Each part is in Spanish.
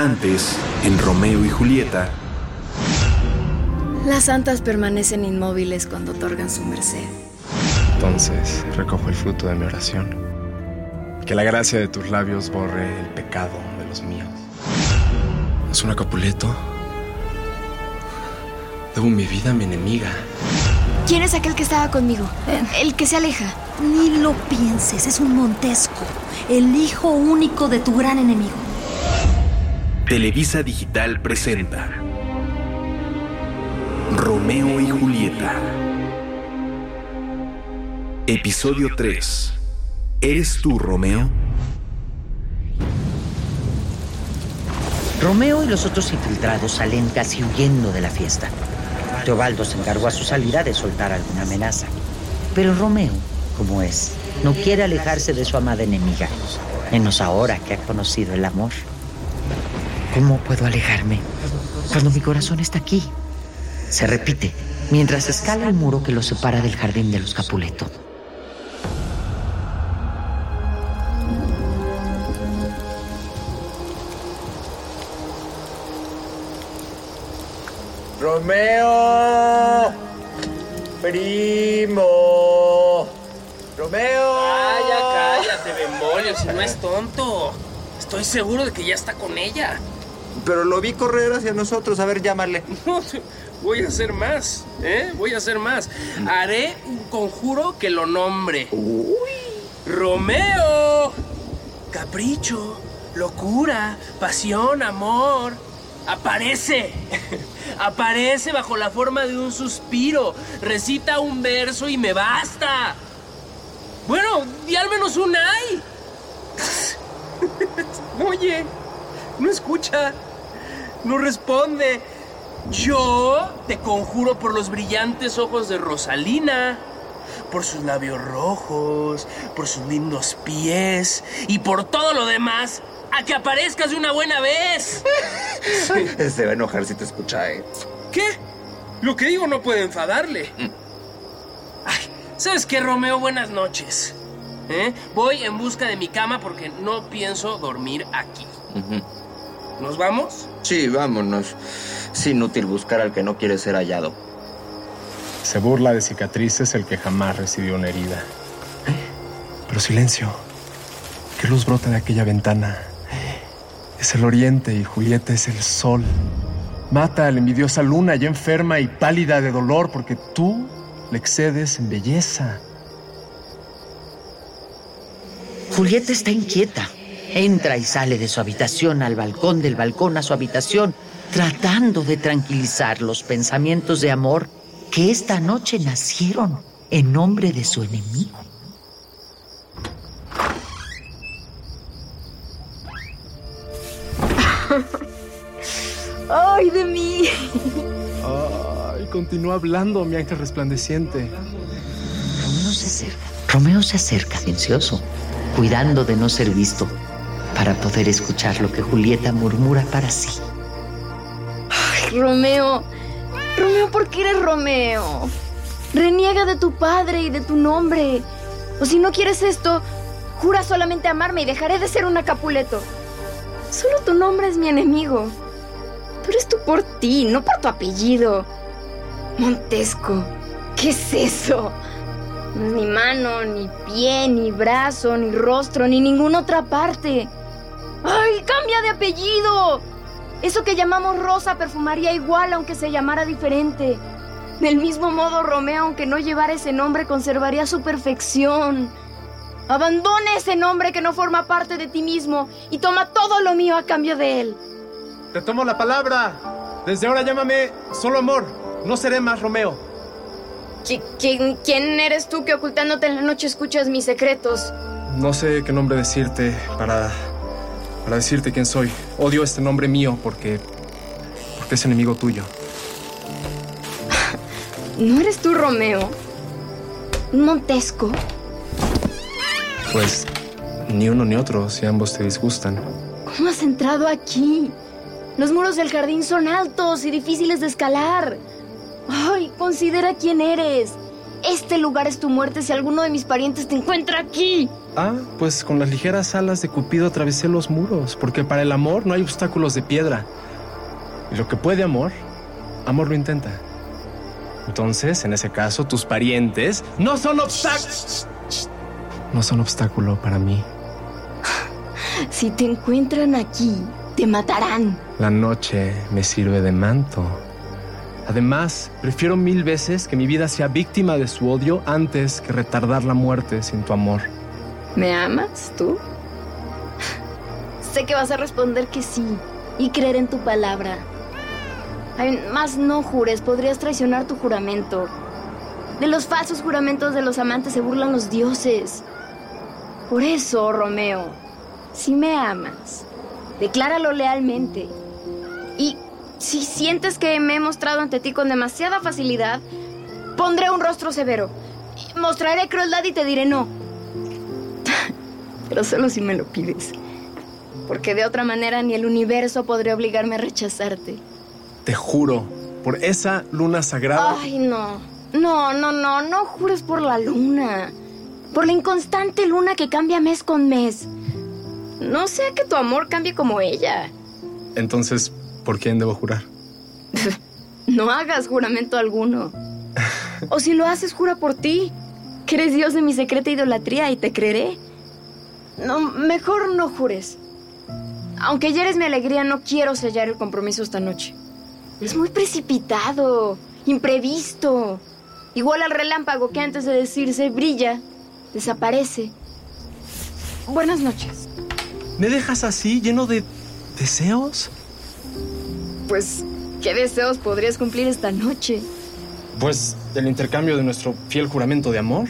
Antes, en Romeo y Julieta, Las santas permanecen inmóviles cuando otorgan su merced. Entonces recojo el fruto de mi oración. Que la gracia de tus labios borre el pecado de los míos. ¿Es un Capuleto? Debo mi vida a mi enemiga. ¿Quién es aquel que estaba conmigo? El que se aleja. Ni lo pienses, es un Montesco, el hijo único de tu gran enemigo. Televisa Digital presenta Romeo y Julieta. Episodio 3. ¿Eres tú, Romeo? Romeo y los otros infiltrados salen casi huyendo de la fiesta. Teobaldo se encargó a su salida de soltar alguna amenaza. Pero Romeo, como es, no quiere alejarse de su amada enemiga, menos ahora que ha conocido el amor. ¿Cómo puedo alejarme cuando mi corazón está aquí? Se repite mientras escala el muro que lo separa del jardín de los Capuleto. Romeo, primo, Romeo. Calla, cállate, Bembolio, si no es tonto. Estoy seguro de que ya está con ella. Pero lo vi correr hacia nosotros. A ver, llámale. No, voy a hacer más, ¿eh? Voy a hacer más. Haré un conjuro que lo nombre. Romeo. Capricho, locura, pasión, amor. Aparece. Aparece bajo la forma de un suspiro. Recita un verso y me basta. Bueno, di al menos un ay. Oye, no escucha. No responde. Yo te conjuro por los brillantes ojos de Rosalina, por sus labios rojos, por sus lindos pies y por todo lo demás, a que aparezcas de una buena vez. Se va a enojar si te escucha, ¿eh? ¿Qué? Lo que digo no puede enfadarle. Ay, ¿sabes qué, Romeo? Buenas noches. ¿Eh? Voy en busca de mi cama porque no pienso dormir aquí. ¿Nos vamos? Sí, vámonos. Es inútil buscar al que no quiere ser hallado. Se burla de cicatrices el que jamás recibió una herida. Pero silencio. ¿Qué luz brota de aquella ventana? Es el oriente y Julieta es el sol. Mata a la envidiosa luna ya enferma y pálida de dolor porque tú le excedes en belleza. Julieta está inquieta. Entra y sale de su habitación al balcón, del balcón a su habitación, tratando de tranquilizar los pensamientos de amor que esta noche nacieron en nombre de su enemigo. ¡Ay, de mí! Ay, continúa hablando, mi ángel resplandeciente. Romeo se acerca. Romeo se acerca silencioso, cuidando de no ser visto, para poder escuchar lo que Julieta murmura para sí. Ay, Romeo. Romeo, ¿por qué eres Romeo? Reniega de tu padre y de tu nombre. O si no quieres esto, jura solamente amarme y dejaré de ser una Capuleto. Solo tu nombre es mi enemigo. Pero es tú por ti, no por tu apellido. Montesco, ¿qué es eso? No es ni mano, ni pie, ni brazo, ni rostro, ni ninguna otra parte. ¡Ay, cambia de apellido! Eso que llamamos Rosa perfumaría igual aunque se llamara diferente. Del mismo modo, Romeo, aunque no llevara ese nombre, conservaría su perfección. Abandona ese nombre que no forma parte de ti mismo y toma todo lo mío a cambio de él. Te tomo la palabra. Desde ahora llámame solo amor. No seré más Romeo. ¿Qui- ¿Quién, quién eres tú que ocultándote en la noche escuchas mis secretos? No sé qué nombre decirte para, para decirte quién soy. Odio este nombre mío porque, porque es enemigo tuyo. ¿No eres tú Romeo? ¿Un Montesco? Pues ni uno ni otro, si ambos te disgustan. ¿Cómo has entrado aquí? Los muros del jardín son altos y difíciles de escalar. Ay, considera quién eres. Este lugar es tu muerte si alguno de mis parientes te encuentra aquí. Ah, pues con las ligeras alas de Cupido atravesé los muros, porque para el amor no hay obstáculos de piedra. Y lo que puede amor, amor lo intenta. Entonces, en ese caso, tus parientes no son obstáculos. No son obstáculo para mí. Si te encuentran aquí, te matarán. La noche me sirve de manto. Además, prefiero mil veces que mi vida sea víctima de su odio antes que retardar la muerte sin tu amor. ¿Me amas tú? sé que vas a responder que sí y creer en tu palabra. Más no jures, podrías traicionar tu juramento. De los falsos juramentos de los amantes se burlan los dioses. Por eso, Romeo, si me amas, decláralo lealmente. Y si sientes que me he mostrado ante ti con demasiada facilidad, pondré un rostro severo. Mostraré crueldad y te diré no. Pero solo si me lo pides. Porque de otra manera ni el universo podría obligarme a rechazarte. Te juro, por esa luna sagrada. Ay, no. No, no, no, no jures por la luna. Por la inconstante luna que cambia mes con mes. No sea que tu amor cambie como ella. Entonces, ¿por quién debo jurar? no hagas juramento alguno. O si lo haces, jura por ti. Que eres Dios de mi secreta idolatría y te creeré. No, mejor no jures. Aunque ya eres mi alegría, no quiero sellar el compromiso esta noche. Es muy precipitado, imprevisto. Igual al relámpago que antes de decirse brilla, desaparece. Buenas noches. ¿Me dejas así, lleno de deseos? Pues, ¿qué deseos podrías cumplir esta noche? Pues, el intercambio de nuestro fiel juramento de amor.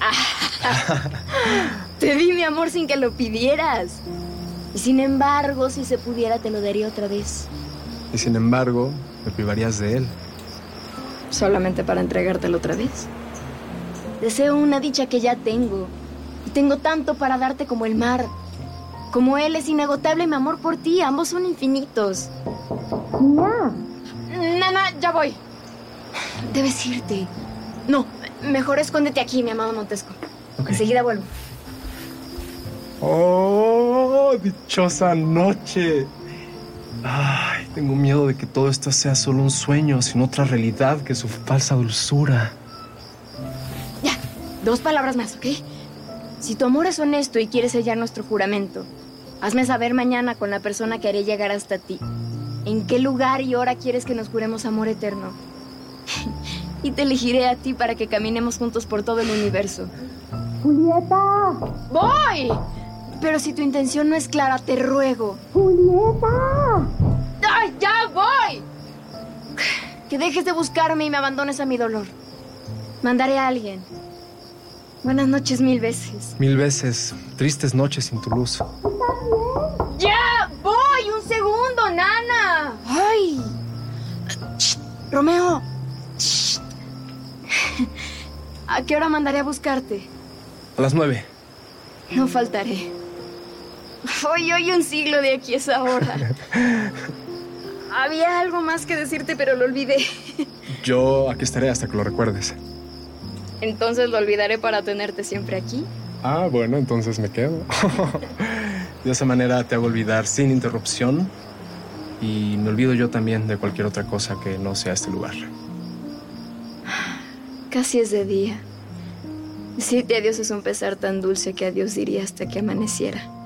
te di mi amor sin que lo pidieras. Y sin embargo, si se pudiera, te lo daría otra vez. Y sin embargo, me privarías de él. ¿Solamente para entregártelo otra vez? Deseo una dicha que ya tengo. Y tengo tanto para darte como el mar. Como él es inagotable mi amor por ti, ambos son infinitos. Ya. Nana, ya voy. Debes irte. No, mejor escóndete aquí, mi amado Montesco. Enseguida vuelvo. ¡Oh, dichosa noche! Ay, tengo miedo de que todo esto sea solo un sueño, sin otra realidad que su falsa dulzura. Ya, dos palabras más, ¿ok? Si tu amor es honesto y quieres sellar nuestro juramento, hazme saber mañana con la persona que haré llegar hasta ti. ¿En qué lugar y hora quieres que nos juremos amor eterno? y te elegiré a ti para que caminemos juntos por todo el universo. Julieta. ¡Voy! Pero si tu intención no es clara, te ruego. Julieta. ¡Ay, ya voy! Que dejes de buscarme y me abandones a mi dolor. Mandaré a alguien. Buenas noches mil veces. Mil veces. Tristes noches sin tu luz. ¡Ya! ¡Voy! ¡Un segundo, nana! ¡Ay! Romeo. ¿A qué hora mandaré a buscarte? A las nueve. No faltaré. Hoy, hoy un siglo de aquí es ahora. Había algo más que decirte, pero lo olvidé. Yo aquí estaré hasta que lo recuerdes. Entonces lo olvidaré para tenerte siempre aquí. Ah, bueno, entonces me quedo. de esa manera te hago olvidar sin interrupción y me olvido yo también de cualquier otra cosa que no sea este lugar. Casi es de día. Decirte adiós es un pesar tan dulce que adiós diría hasta que amaneciera.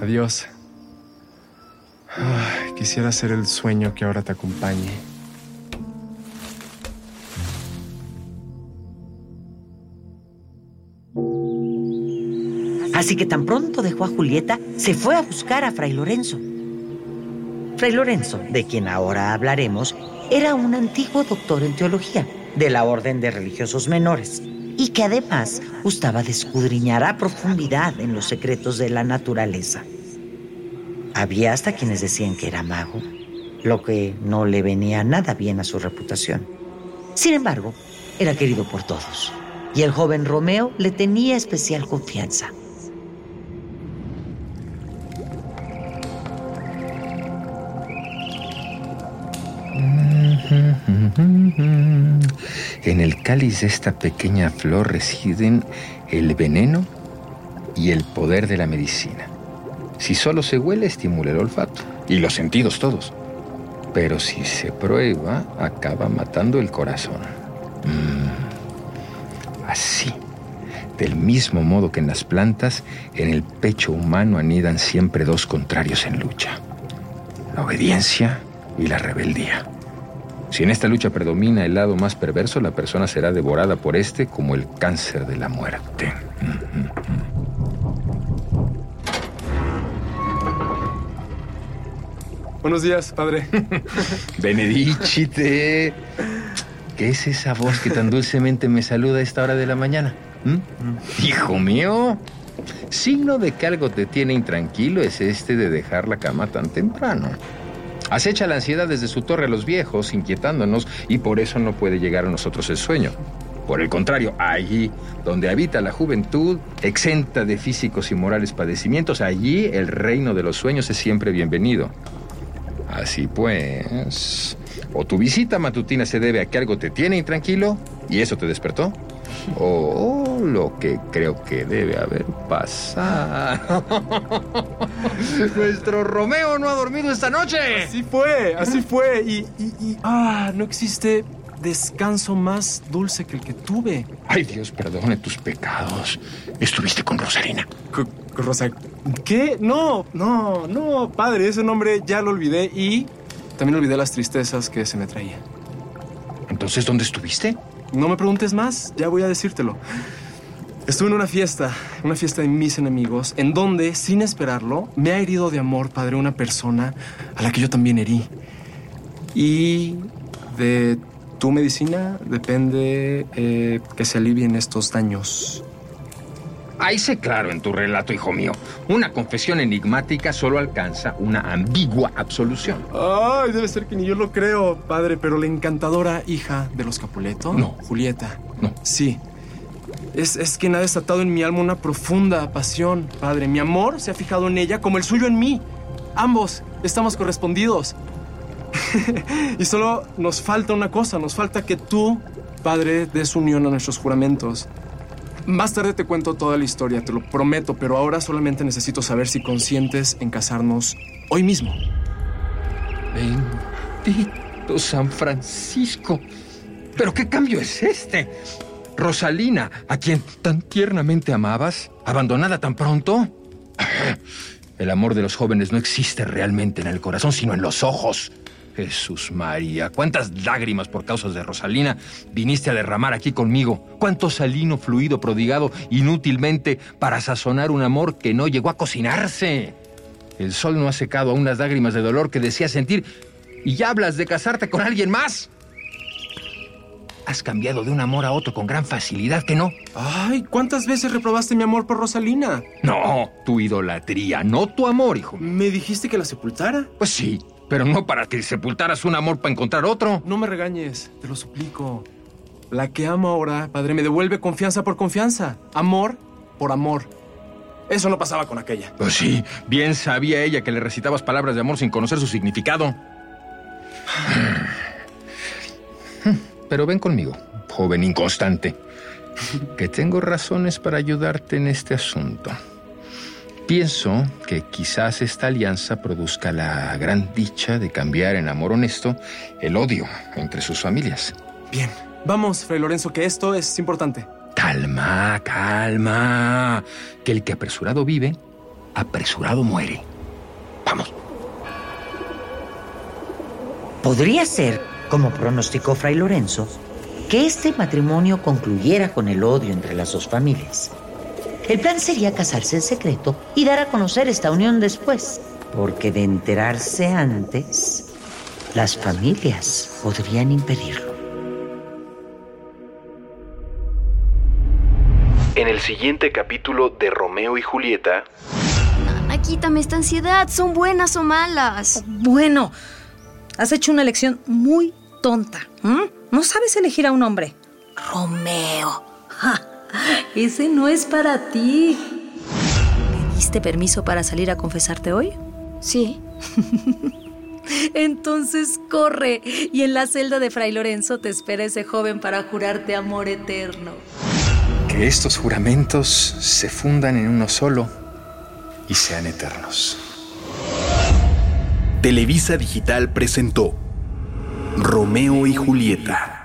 Adiós. Quisiera ser el sueño que ahora te acompañe. Así que tan pronto dejó a Julieta, se fue a buscar a Fray Lorenzo. Fray Lorenzo, de quien ahora hablaremos, era un antiguo doctor en teología de la Orden de Religiosos Menores y que además gustaba de escudriñar a profundidad en los secretos de la naturaleza. Había hasta quienes decían que era mago, lo que no le venía nada bien a su reputación. Sin embargo, era querido por todos y el joven Romeo le tenía especial confianza. En el cáliz de esta pequeña flor residen el veneno y el poder de la medicina. Si solo se huele, estimula el olfato y los sentidos todos. Pero si se prueba, acaba matando el corazón. Mm. Así. Del mismo modo que en las plantas, en el pecho humano anidan siempre dos contrarios en lucha. La obediencia y la rebeldía. Si en esta lucha predomina el lado más perverso, la persona será devorada por este como el cáncer de la muerte. Buenos días, padre. Benedicite. ¿Qué es esa voz que tan dulcemente me saluda a esta hora de la mañana? ¿Mm? Hijo mío, signo de que algo te tiene intranquilo es este de dejar la cama tan temprano. Acecha la ansiedad desde su torre a los viejos, inquietándonos, y por eso no puede llegar a nosotros el sueño. Por el contrario, allí donde habita la juventud, exenta de físicos y morales padecimientos, allí el reino de los sueños es siempre bienvenido. Así pues, o tu visita matutina se debe a que algo te tiene intranquilo y eso te despertó, o lo que creo que debe haber pasado. Nuestro Romeo no ha dormido esta noche. Así fue, así fue. Y, y, y, ah, no existe descanso más dulce que el que tuve. Ay, Dios perdone tus pecados. Estuviste con Rosalina. C Rosa, ¿qué? No, no, no, padre, ese nombre ya lo olvidé y también olvidé las tristezas que se me traían. Entonces, ¿dónde estuviste? No me preguntes más, ya voy a decírtelo. Estuve en una fiesta, una fiesta de mis enemigos, en donde, sin esperarlo, me ha herido de amor, padre, una persona a la que yo también herí. Y de tu medicina depende eh, que se alivien estos daños. Ahí sé claro en tu relato, hijo mío. Una confesión enigmática solo alcanza una ambigua absolución. Ay, debe ser que ni yo lo creo, padre, pero la encantadora hija de los Capuleto. No. Julieta. No. Sí. Es, es quien ha desatado en mi alma una profunda pasión, padre. Mi amor se ha fijado en ella como el suyo en mí. Ambos estamos correspondidos. y solo nos falta una cosa, nos falta que tú, padre, des unión a nuestros juramentos. Más tarde te cuento toda la historia, te lo prometo, pero ahora solamente necesito saber si consientes en casarnos hoy mismo. Bendito San Francisco. ¿Pero qué cambio es este? Rosalina, a quien tan tiernamente amabas, abandonada tan pronto. El amor de los jóvenes no existe realmente en el corazón, sino en los ojos. Jesús María, cuántas lágrimas por causas de Rosalina viniste a derramar aquí conmigo. Cuánto salino fluido prodigado inútilmente para sazonar un amor que no llegó a cocinarse. El sol no ha secado aún las lágrimas de dolor que decías sentir y ya hablas de casarte con alguien más. Has cambiado de un amor a otro con gran facilidad, ¿que no? Ay, ¿cuántas veces reprobaste mi amor por Rosalina? No, tu idolatría, no tu amor, hijo. ¿Me dijiste que la sepultara? Pues sí, pero no para que sepultaras un amor para encontrar otro. No me regañes, te lo suplico. La que amo ahora, padre, me devuelve confianza por confianza. Amor por amor. Eso no pasaba con aquella. Pues sí, bien sabía ella que le recitabas palabras de amor sin conocer su significado. Pero ven conmigo, joven inconstante, que tengo razones para ayudarte en este asunto. Pienso que quizás esta alianza produzca la gran dicha de cambiar en amor honesto el odio entre sus familias. Bien, vamos, Fray Lorenzo, que esto es importante. Calma, calma. Que el que apresurado vive, apresurado muere. Vamos. Podría ser, como pronosticó Fray Lorenzo, que este matrimonio concluyera con el odio entre las dos familias. El plan sería casarse en secreto y dar a conocer esta unión después, porque de enterarse antes, las familias podrían impedirlo. En el siguiente capítulo de Romeo y Julieta. Nana, quítame esta ansiedad. ¿Son buenas o malas? Bueno, has hecho una elección muy tonta. No sabes elegir a un hombre. Romeo. Ja, ese no es para ti. ¿Pediste permiso para salir a confesarte hoy? Sí. Entonces corre y en la celda de Fray Lorenzo te espera ese joven para jurarte amor eterno. Que estos juramentos se fundan en uno solo y sean eternos. Televisa Digital presentó Romeo y Julieta.